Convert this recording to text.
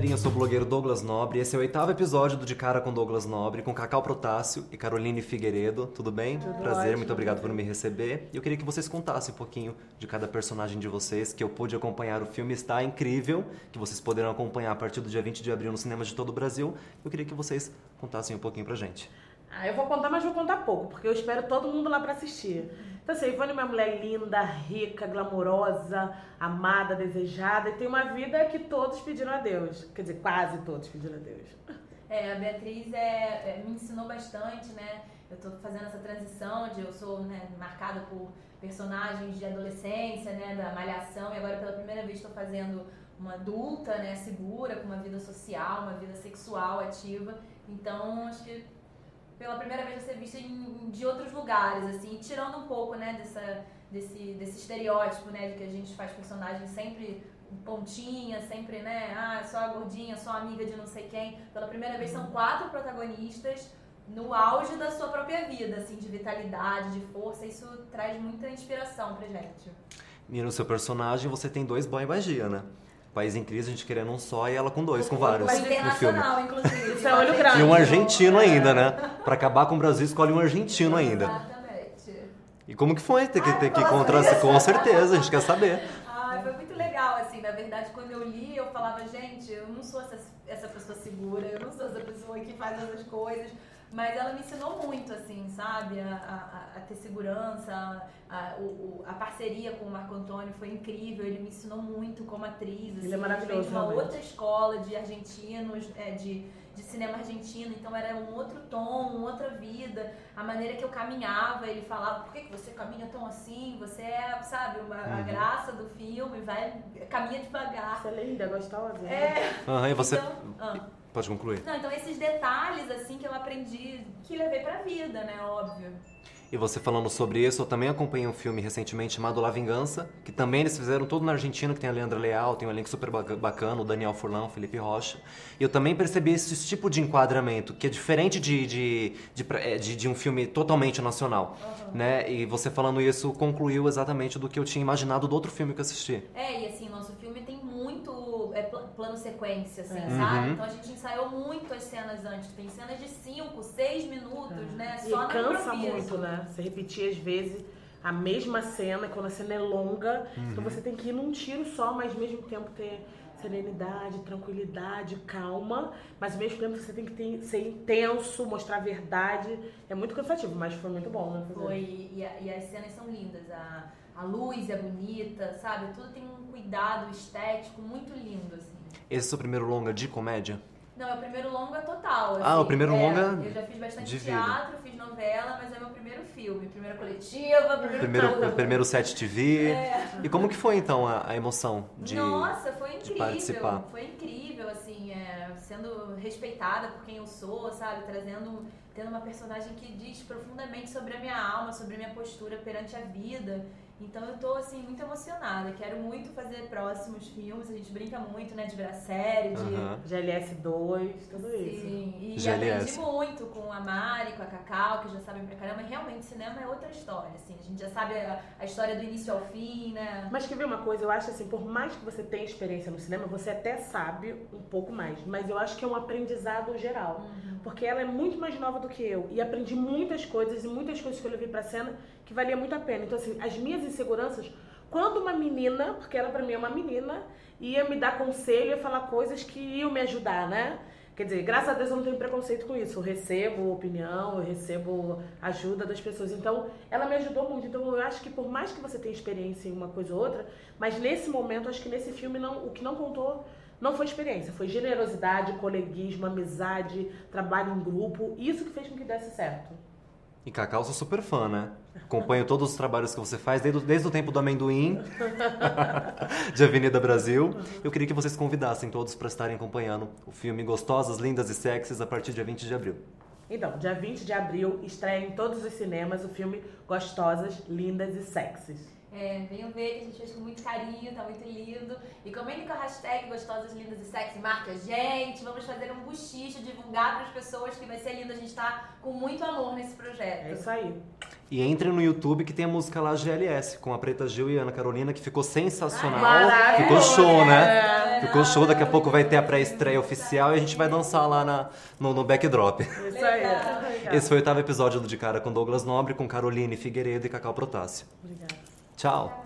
galerinha, eu sou o blogueiro Douglas Nobre. Esse é o oitavo episódio do De Cara com Douglas Nobre, com Cacau Protássio e Caroline Figueiredo. Tudo bem? Tudo Prazer, ótimo. muito obrigado por me receber. E eu queria que vocês contassem um pouquinho de cada personagem de vocês, que eu pude acompanhar. O filme está incrível, que vocês poderão acompanhar a partir do dia 20 de abril nos cinemas de todo o Brasil. Eu queria que vocês contassem um pouquinho pra gente. Ah, eu vou contar, mas vou contar pouco, porque eu espero todo mundo lá pra assistir. Então, assim, a Ivone é uma mulher linda, rica, glamourosa, amada, desejada, e tem uma vida que todos pediram a Deus. Quer dizer, quase todos pediram a Deus. É, a Beatriz é, é, me ensinou bastante, né? Eu tô fazendo essa transição de eu sou né, marcada por personagens de adolescência, né? Da malhação, e agora pela primeira vez estou fazendo uma adulta, né? Segura, com uma vida social, uma vida sexual ativa. Então, acho que pela primeira vez vai ser vista em, de outros lugares, assim, tirando um pouco, né, dessa, desse, desse estereótipo, né, de que a gente faz personagens sempre pontinha, sempre, né, ah, só a gordinha, só a amiga de não sei quem. Pela primeira vez são quatro protagonistas no auge da sua própria vida, assim, de vitalidade, de força. Isso traz muita inspiração pra gente. E no seu personagem você tem dois boy magia, né? País em crise, a gente querendo um só e ela com dois, com vários Mas no filme. internacional, inclusive. Isso é olho grande. E um argentino ainda, né? Pra acabar com o Brasil, escolhe um argentino ainda. Exatamente. E como que foi ter que, ter que encontrar. Com certeza, a gente quer saber. Ai, foi muito legal, assim, na verdade, quando eu li, eu falava, gente, eu não sou essa, essa pessoa segura, eu não sou essa pessoa que faz essas coisas, mas ela me ensinou muito, assim, sabe, a, a- a ter segurança, a, o- o- a parceria com o Marco Antônio foi incrível, ele me ensinou muito como atriz, assim, Ele é maravilhoso, de uma realmente. outra escola de argentinos, é, de, de cinema argentino, então era um outro tom, uma outra vida, a maneira que eu caminhava, ele falava, por que, que você caminha tão assim? Você é, sabe, uma, a Uhum. graça do filme, vai, caminha devagar. Você é linda, gostosa. né? É, Aham, e você. então, ah. Pode concluir. Não, então esses detalhes, assim, que eu aprendi, que levei pra vida, né, óbvio. E você falando sobre isso, eu também acompanhei um filme recentemente chamado La Vingança, que também eles fizeram todo na Argentina, que tem a Leandra Leal, tem um elenco super baca- bacana, o Daniel Furlan, o Felipe Rocha. E eu também percebi esse tipo de enquadramento, que é diferente de, de, de, é, de- de um filme totalmente nacional. Né? E você falando isso concluiu exatamente do que eu tinha imaginado do outro filme que eu assisti. É, e assim, nosso filme tem é, pl- plano sequência, assim, É. sabe? Uhum. Então a gente ensaiou muito as cenas antes. Tem cenas de 5, 6 minutos, né? E Só no cansa improviso. muito, né? Você repetir às vezes a mesma cena, quando a cena é longa, então você tem que ir num tiro só, mas ao mesmo tempo ter serenidade, tranquilidade, calma, mas ao mesmo tempo você tem que ter- ser intenso, mostrar a verdade. É muito cansativo, mas foi muito bom, né? Foi, e, e as cenas são lindas. A, a luz é bonita, sabe? Tudo tem um cuidado estético muito lindo, assim. Esse é o seu primeiro longa de comédia? Não, é o primeiro longa total. Ah, assim. o primeiro É, longa Eu já fiz bastante teatro, fiz novela, mas é meu primeiro filme. Primeira coletiva, primeiro Primeiro, primeiro set TV. É. E como que foi então a, a emoção de. Nossa, foi incrível. participar. Foi incrível, assim, é, sendo respeitada por quem eu sou, sabe? Trazendo, tendo uma personagem que diz profundamente sobre a minha alma, sobre a minha postura perante a vida. Então eu tô, assim, muito emocionada. Quero muito fazer próximos filmes. A gente brinca muito, né? De virar série, de... Aham. GLS2, tudo isso. Sim, e GLS. aprendi muito com a Mari, com a Cacau, que já sabem pra caramba. Realmente, cinema é outra história, assim. A gente já sabe a, a história do início ao fim, né? Mas quer ver uma coisa? Eu acho assim, por mais que você tenha experiência no cinema, você até sabe um pouco mais. Mas eu acho que é um aprendizado geral. Porque ela é muito mais nova do que eu. E aprendi muitas coisas e muitas coisas que eu levei pra cena que valia muito a pena. Então, assim, as minhas inseguranças, quando uma menina, porque ela pra mim é uma menina, ia me dar conselho, ia falar coisas que iam me ajudar, né? Quer dizer, graças a Deus eu não tenho preconceito com isso. Eu recebo opinião, eu recebo ajuda das pessoas. Então, ela me ajudou muito. Então, eu acho que por mais que você tenha experiência em uma coisa ou outra, mas nesse momento, acho que nesse filme não, o que não contou não foi experiência, foi generosidade, coleguismo, amizade, trabalho em grupo. Isso que fez com que desse certo. E Cacau, sou super fã, né? Acompanho todos os trabalhos que você faz, desde, o- desde o tempo do amendoim, de Avenida Brasil. Eu queria que vocês convidassem todos para estarem acompanhando o filme Gostosas, Lindas e Sexys a partir do dia 20 de abril. Então, dia 20 de abril, estreia em todos os cinemas o filme Gostosas, Lindas e Sexys. É, venham ver que a gente fez com muito carinho, tá muito lindo. E comentem com a hashtag Gostosas, Lindas e Sexy, marca a gente. Vamos fazer um buchicho, divulgar para as pessoas que vai ser lindo. A gente tá com muito amor nesse É isso aí. E entre no YouTube que tem a música lá GLS, com a Preta Gil e a Ana Carolina, que ficou sensacional. Maravilhoso, Ficou show, né? É. Ficou show, daqui a pouco vai ter a pré-estreia oficial e a gente vai dançar lá na, no, no backdrop. Isso aí. Obrigada. Esse foi o oitavo episódio do De Cara com Douglas Nobre, com Caroline Figueiredo e Cacau Protássio. Obrigada. Tchau.